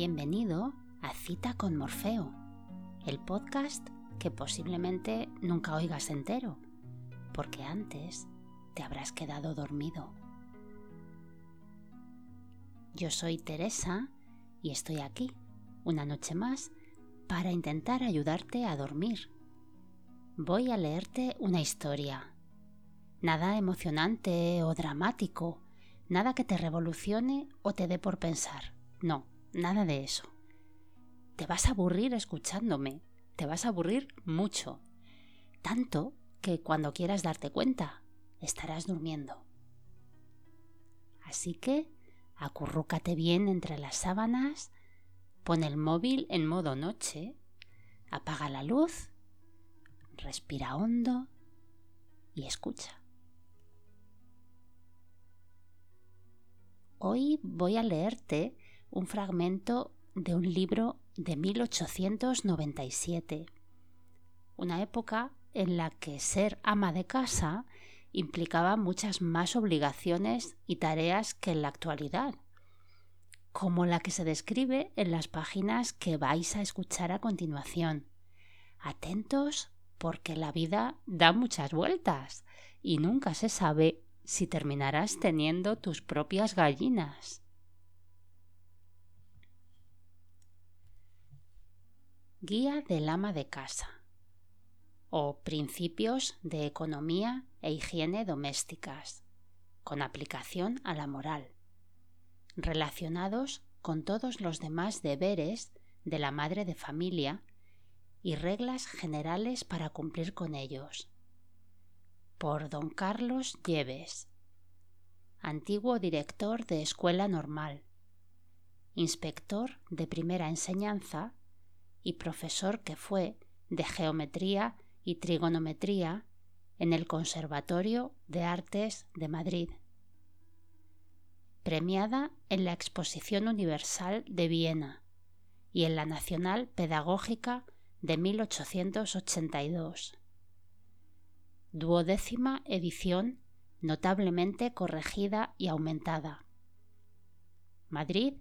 Bienvenido a Cita con Morfeo, el podcast que posiblemente nunca oigas entero, porque antes te habrás quedado dormido. Yo soy Teresa y estoy aquí, una noche más, para intentar ayudarte a dormir. Voy a leerte una historia. Nada emocionante o dramático, Nada que te revolucione o te dé por pensar. No, nada de eso. Te vas a aburrir escuchándome. Te vas a aburrir mucho. Tanto que cuando quieras darte cuenta, estarás durmiendo. Así que acurrúcate bien entre las sábanas, pon el móvil en modo noche, apaga la luz, respira hondo y escucha. Hoy voy a leerte un fragmento de un libro de 1897, una época en la que ser ama de casa implicaba muchas más obligaciones y tareas que en la actualidad, como la que se describe en las páginas que vais a escuchar a continuación. Atentos porque la vida da muchas vueltas y nunca se sabe si terminarás teniendo tus propias gallinas. Guía del ama de casa. O Principios de Economía e Higiene Domésticas, con aplicación a la moral, relacionados con todos los demás deberes de la madre de familia y reglas generales para cumplir con ellos. Por don Carlos Lleves, antiguo director de Escuela Normal, inspector de primera enseñanza y profesor que fue de Geometría y Trigonometría en el Conservatorio de Artes de Madrid. Premiada en la Exposición Universal de Viena y en la Nacional Pedagógica de 1882 duodécima edición notablemente corregida y aumentada. Madrid,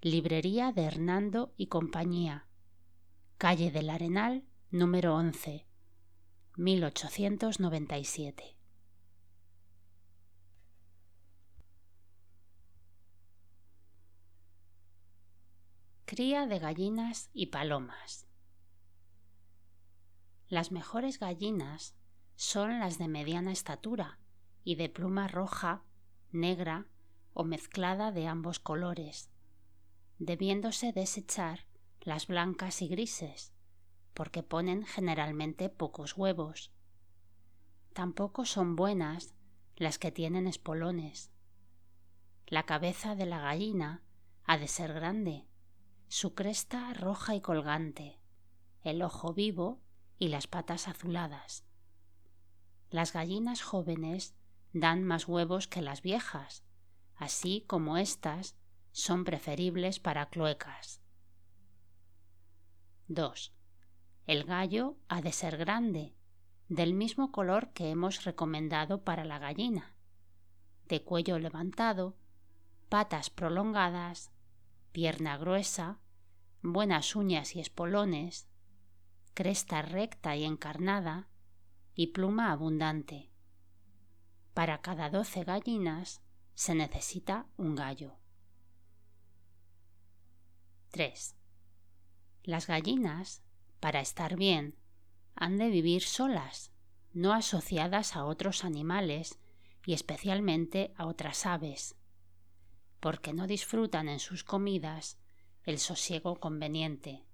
Librería de Hernando y Compañía, calle del Arenal, número 11, 1897. Cría de gallinas y palomas. Las mejores gallinas son las de mediana estatura y de pluma roja, negra o mezclada de ambos colores, debiéndose desechar las blancas y grises, porque ponen generalmente pocos huevos. Tampoco son buenas las que tienen espolones. La cabeza de la gallina ha de ser grande, su cresta roja y colgante, el ojo vivo y las patas azuladas. Las gallinas jóvenes dan más huevos que las viejas, así como éstas son preferibles para cloecas. 2. El gallo ha de ser grande, del mismo color que hemos recomendado para la gallina, de cuello levantado, patas prolongadas, pierna gruesa, buenas uñas y espolones, cresta recta y encarnada, y pluma abundante. Para cada doce gallinas se necesita un gallo. 3. Las gallinas, para estar bien, han de vivir solas, no asociadas a otros animales y especialmente a otras aves, porque no disfrutan en sus comidas el sosiego conveniente.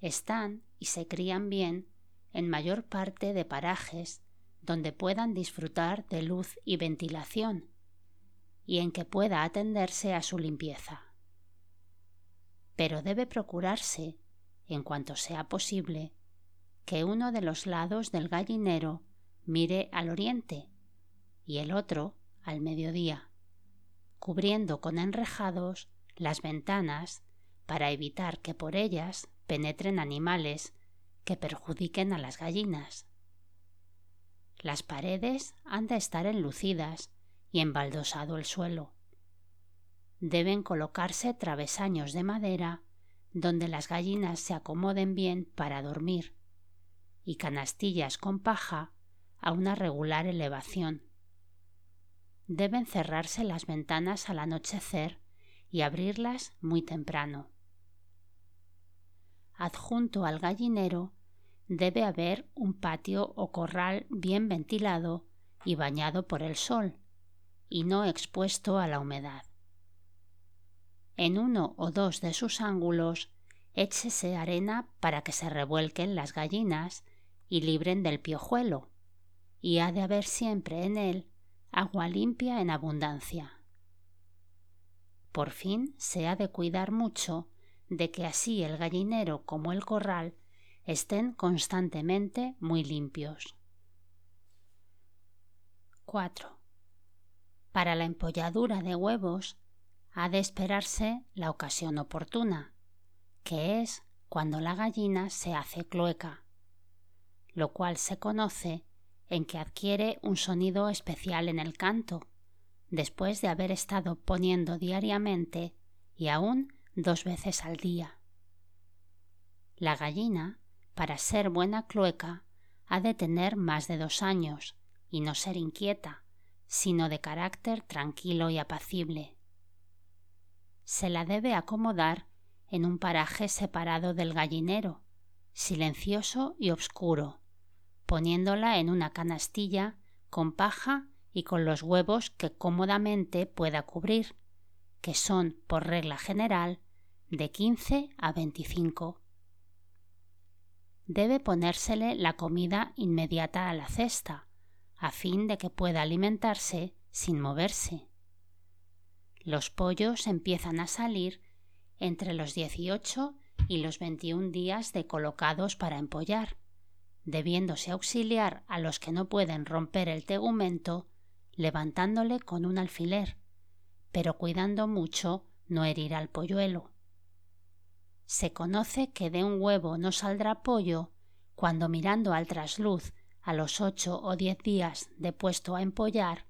Están y se crían bien en mayor parte de parajes donde puedan disfrutar de luz y ventilación y en que pueda atenderse a su limpieza. Pero debe procurarse, en cuanto sea posible, que uno de los lados del gallinero mire al oriente y el otro al mediodía, cubriendo con enrejados las ventanas para evitar que por ellas penetren animales que perjudiquen a las gallinas. Las paredes han de estar enlucidas y embaldosado el suelo. Deben colocarse travesaños de madera donde las gallinas se acomoden bien para dormir y canastillas con paja a una regular elevación. Deben cerrarse las ventanas al anochecer y abrirlas muy temprano. Adjunto al gallinero debe haber un patio o corral bien ventilado y bañado por el sol, y no expuesto a la humedad. En uno o dos de sus ángulos échese arena para que se revuelquen las gallinas y libren del piojuelo, y ha de haber siempre en él agua limpia en abundancia. Por fin se ha de cuidar mucho de que así el gallinero como el corral estén constantemente muy limpios. 4. Para la empolladura de huevos ha de esperarse la ocasión oportuna, que es cuando la gallina se hace cloeca, lo cual se conoce en que adquiere un sonido especial en el canto, después de haber estado poniendo diariamente y aún dos veces al día. La gallina, para ser buena cloeca, ha de tener más de dos años y no ser inquieta, sino de carácter tranquilo y apacible. Se la debe acomodar en un paraje separado del gallinero, silencioso y oscuro, poniéndola en una canastilla con paja y con los huevos que cómodamente pueda cubrir, que son, por regla general, de 15 a 25. Debe ponérsele la comida inmediata a la cesta, a fin de que pueda alimentarse sin moverse. Los pollos empiezan a salir entre los 18 y los 21 días de colocados para empollar, debiéndose auxiliar a los que no pueden romper el tegumento levantándole con un alfiler, pero cuidando mucho no herir al polluelo. Se conoce que de un huevo no saldrá pollo cuando mirando al trasluz a los ocho o diez días de puesto a empollar,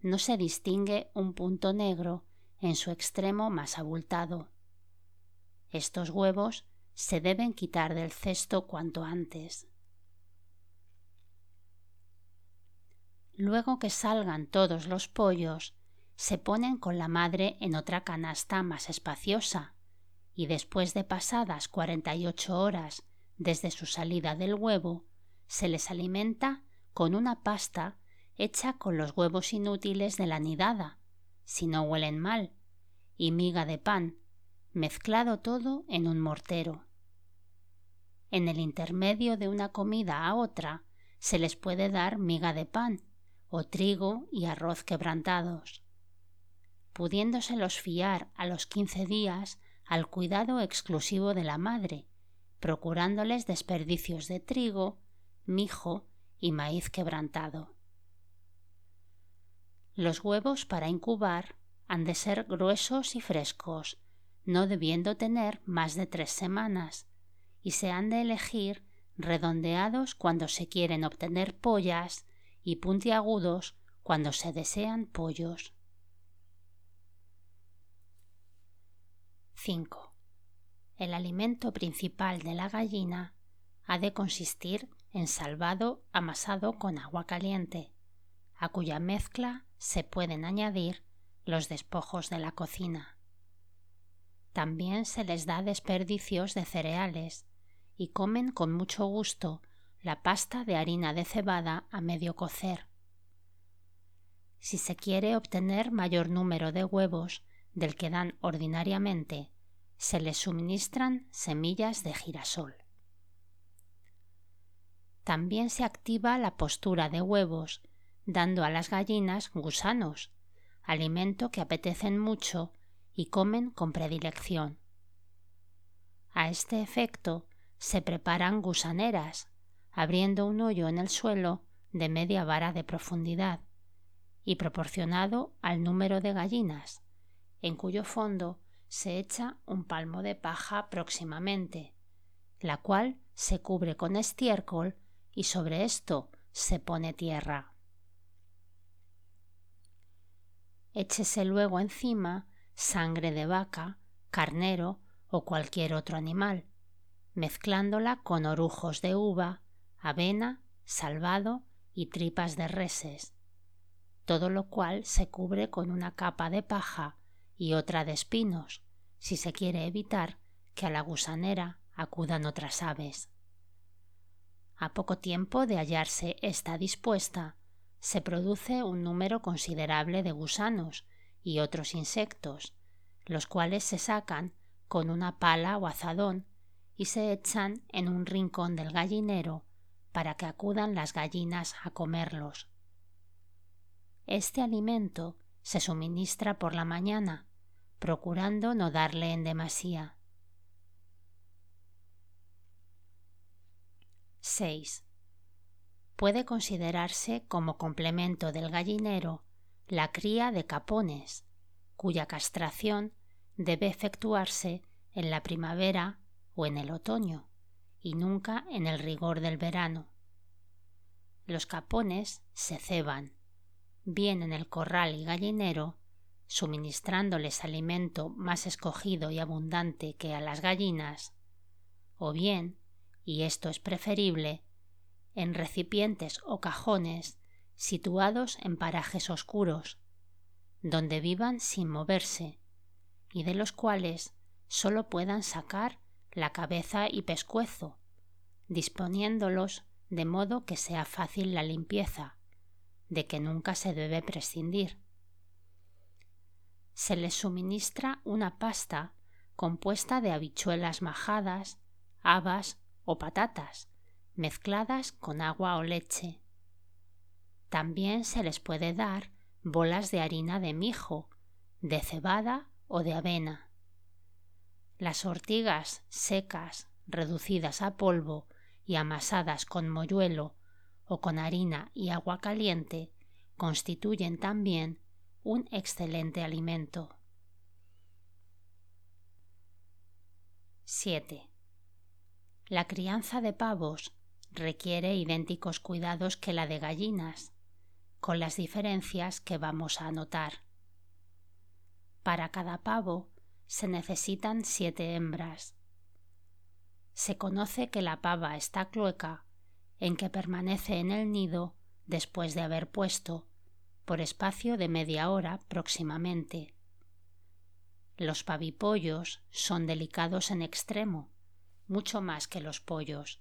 no se distingue un punto negro en su extremo más abultado. Estos huevos se deben quitar del cesto cuanto antes. Luego que salgan todos los pollos, se ponen con la madre en otra canasta más espaciosa, y después de pasadas cuarenta y ocho horas desde su salida del huevo, se les alimenta con una pasta hecha con los huevos inútiles de la nidada, si no huelen mal, y miga de pan, mezclado todo en un mortero. En el intermedio de una comida a otra se les puede dar miga de pan o trigo y arroz quebrantados, pudiéndoselos fiar a los quince días al cuidado exclusivo de la madre, procurándoles desperdicios de trigo, mijo y maíz quebrantado. Los huevos para incubar han de ser gruesos y frescos, no debiendo tener más de tres semanas, y se han de elegir redondeados cuando se quieren obtener pollas y puntiagudos cuando se desean pollos. 5. El alimento principal de la gallina ha de consistir en salvado amasado con agua caliente, a cuya mezcla se pueden añadir los despojos de la cocina. También se les da desperdicios de cereales y comen con mucho gusto la pasta de harina de cebada a medio cocer. Si se quiere obtener mayor número de huevos del que dan ordinariamente, se les suministran semillas de girasol. También se activa la postura de huevos, dando a las gallinas gusanos, alimento que apetecen mucho y comen con predilección. A este efecto se preparan gusaneras, abriendo un hoyo en el suelo de media vara de profundidad y proporcionado al número de gallinas, en cuyo fondo se echa un palmo de paja próximamente, la cual se cubre con estiércol y sobre esto se pone tierra. Échese luego encima sangre de vaca, carnero o cualquier otro animal, mezclándola con orujos de uva, avena, salvado y tripas de reses, todo lo cual se cubre con una capa de paja y otra de espinos, si se quiere evitar que a la gusanera acudan otras aves. A poco tiempo de hallarse esta dispuesta, se produce un número considerable de gusanos y otros insectos, los cuales se sacan con una pala o azadón y se echan en un rincón del gallinero para que acudan las gallinas a comerlos. Este alimento se suministra por la mañana, procurando no darle en demasía. 6. Puede considerarse como complemento del gallinero la cría de capones, cuya castración debe efectuarse en la primavera o en el otoño, y nunca en el rigor del verano. Los capones se ceban, bien en el corral y gallinero, suministrándoles alimento más escogido y abundante que a las gallinas, o bien, y esto es preferible, en recipientes o cajones situados en parajes oscuros, donde vivan sin moverse, y de los cuales sólo puedan sacar la cabeza y pescuezo, disponiéndolos de modo que sea fácil la limpieza, de que nunca se debe prescindir. Se les suministra una pasta compuesta de habichuelas majadas, habas o patatas, mezcladas con agua o leche. También se les puede dar bolas de harina de mijo, de cebada o de avena. Las ortigas secas, reducidas a polvo y amasadas con moyuelo o con harina y agua caliente, constituyen también un excelente alimento. 7. La crianza de pavos requiere idénticos cuidados que la de gallinas, con las diferencias que vamos a anotar. Para cada pavo se necesitan siete hembras. Se conoce que la pava está clueca en que permanece en el nido después de haber puesto, por espacio de media hora próximamente. Los pavipollos son delicados en extremo, mucho más que los pollos,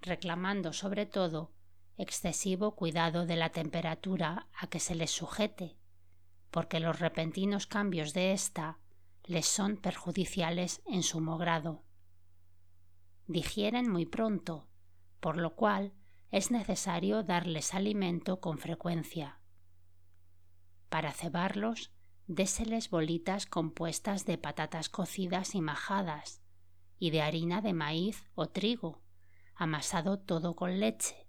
reclamando sobre todo excesivo cuidado de la temperatura a que se les sujete, porque los repentinos cambios de ésta les son perjudiciales en sumo grado. Digieren muy pronto, por lo cual es necesario darles alimento con frecuencia. Para cebarlos, déseles bolitas compuestas de patatas cocidas y majadas, y de harina de maíz o trigo, amasado todo con leche,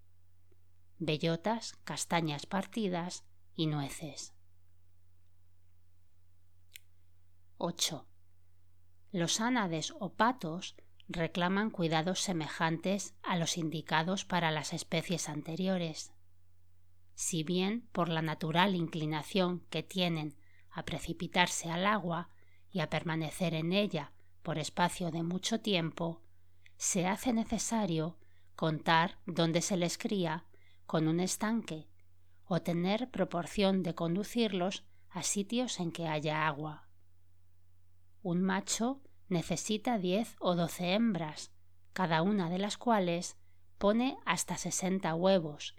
bellotas, castañas partidas y nueces. 8. Los ánades o patos reclaman cuidados semejantes a los indicados para las especies anteriores. Si bien por la natural inclinación que tienen a precipitarse al agua y a permanecer en ella por espacio de mucho tiempo, se hace necesario contar dónde se les cría con un estanque o tener proporción de conducirlos a sitios en que haya agua. Un macho necesita diez o doce hembras, cada una de las cuales pone hasta sesenta huevos,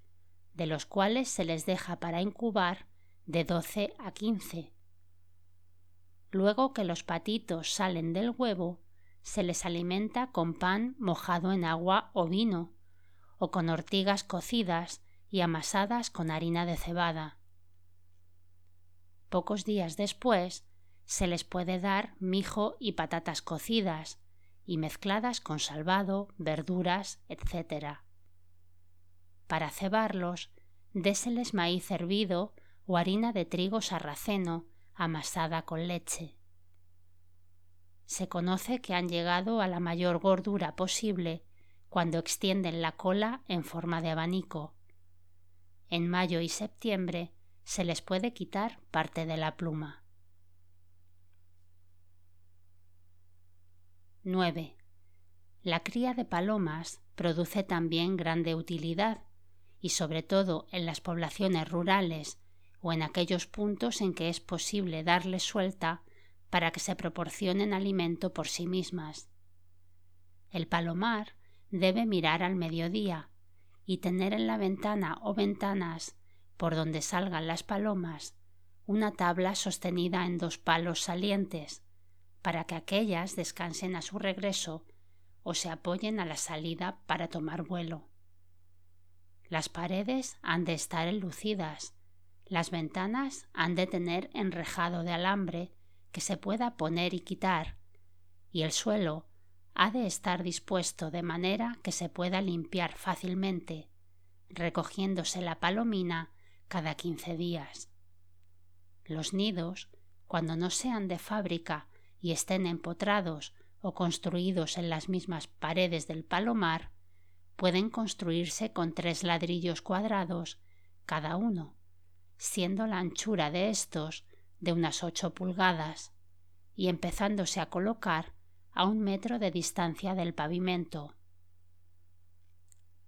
de los cuales se les deja para incubar de doce a quince. Luego que los patitos salen del huevo, se les alimenta con pan mojado en agua o vino, o con ortigas cocidas y amasadas con harina de cebada. Pocos días después se les puede dar mijo y patatas cocidas y mezcladas con salvado, verduras, etc. Para cebarlos, déseles maíz hervido o harina de trigo sarraceno amasada con leche. Se conoce que han llegado a la mayor gordura posible cuando extienden la cola en forma de abanico. En mayo y septiembre se les puede quitar parte de la pluma. 9. La cría de palomas produce también grande utilidad, y sobre todo en las poblaciones rurales o en aquellos puntos en que es posible darles suelta para que se proporcionen alimento por sí mismas. El palomar debe mirar al mediodía y tener en la ventana o ventanas por donde salgan las palomas una tabla sostenida en dos palos salientes para que aquellas descansen a su regreso o se apoyen a la salida para tomar vuelo. Las paredes han de estar enlucidas, las ventanas han de tener enrejado de alambre que se pueda poner y quitar, y el suelo ha de estar dispuesto de manera que se pueda limpiar fácilmente, recogiéndose la palomina cada quince días. Los nidos, cuando no sean de fábrica y estén empotrados o construidos en las mismas paredes del palomar, pueden construirse con tres ladrillos cuadrados cada uno, siendo la anchura de estos de unas ocho pulgadas y empezándose a colocar a un metro de distancia del pavimento.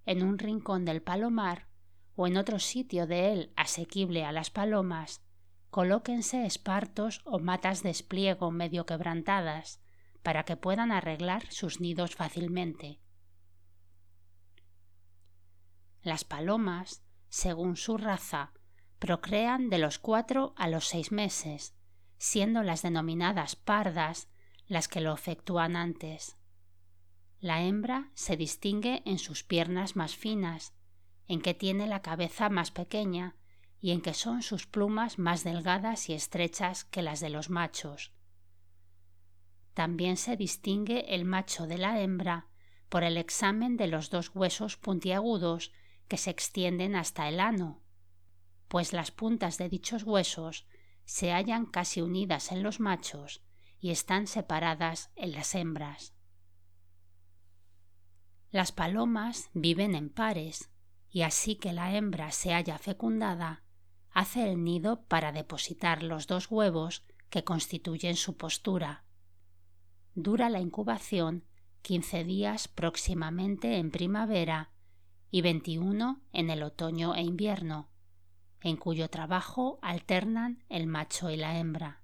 En un rincón del palomar o en otro sitio de él asequible a las palomas, colóquense espartos o matas de espliego medio quebrantadas para que puedan arreglar sus nidos fácilmente. Las palomas, según su raza, procrean de los cuatro a los seis meses, siendo las denominadas pardas las que lo efectúan antes. La hembra se distingue en sus piernas más finas, en que tiene la cabeza más pequeña y en que son sus plumas más delgadas y estrechas que las de los machos. También se distingue el macho de la hembra por el examen de los dos huesos puntiagudos que se extienden hasta el ano, pues las puntas de dichos huesos se hallan casi unidas en los machos y están separadas en las hembras. Las palomas viven en pares, y así que la hembra se haya fecundada, hace el nido para depositar los dos huevos que constituyen su postura. Dura la incubación quince días próximamente en primavera y veintiuno en el otoño e invierno, en cuyo trabajo alternan el macho y la hembra.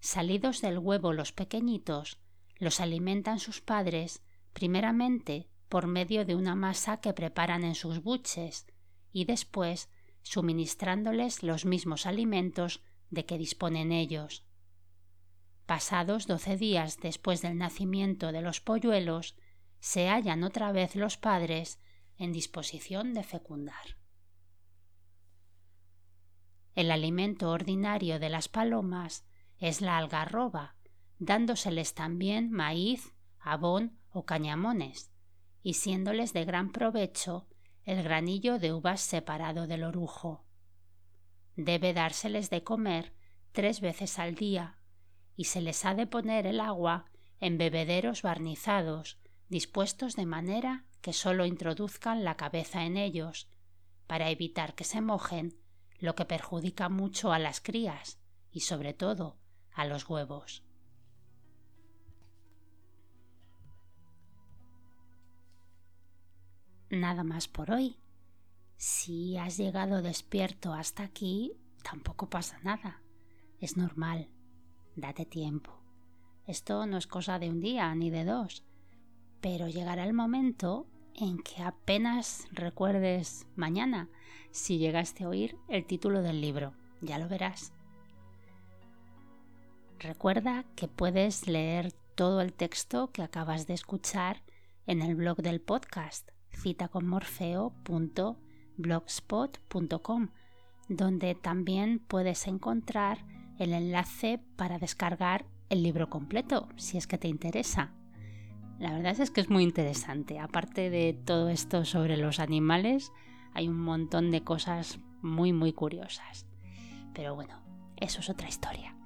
Salidos del huevo los pequeñitos, los alimentan sus padres primeramente por medio de una masa que preparan en sus buches y después suministrándoles los mismos alimentos de que disponen ellos. Pasados doce días después del nacimiento de los polluelos, se hallan otra vez los padres en disposición de fecundar. El alimento ordinario de las palomas es la algarroba, dándoseles también maíz, abón o cañamones, y siéndoles de gran provecho el granillo de uvas separado del orujo. Debe dárseles de comer tres veces al día, y se les ha de poner el agua en bebederos barnizados, dispuestos de manera que sólo introduzcan la cabeza en ellos, para evitar que se mojen lo que perjudica mucho a las crías y sobre todo a los huevos. Nada más por hoy. Si has llegado despierto hasta aquí, tampoco pasa nada. Es normal. Date tiempo. Esto no es cosa de un día ni de dos, pero llegará el momento en que apenas recuerdes mañana si llegaste a oír el título del libro. Ya lo verás. Recuerda que puedes leer todo el texto que acabas de escuchar en el blog del podcast citaconmorfeo.blogspot.com, donde también puedes encontrar el enlace para descargar el libro completo, si es que te interesa. La verdad es que es muy interesante. Aparte de todo esto sobre los animales, hay un montón de cosas muy muy curiosas. Pero bueno, eso es otra historia.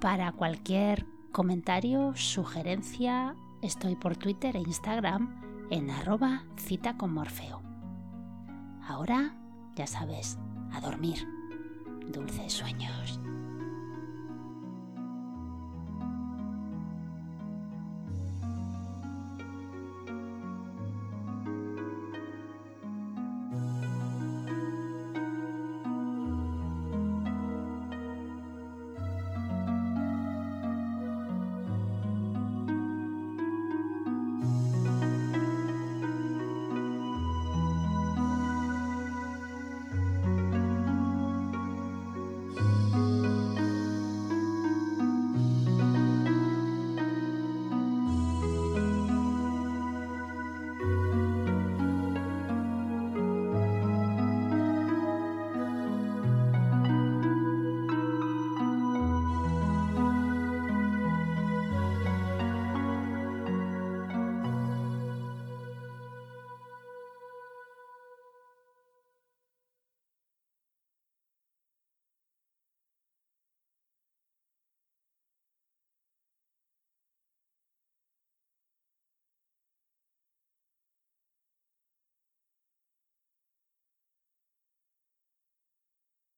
Para cualquier comentario, sugerencia, estoy por Twitter e Instagram en arroba cita con Morfeo. Ahora, ya sabes, a dormir. Dulces sueños.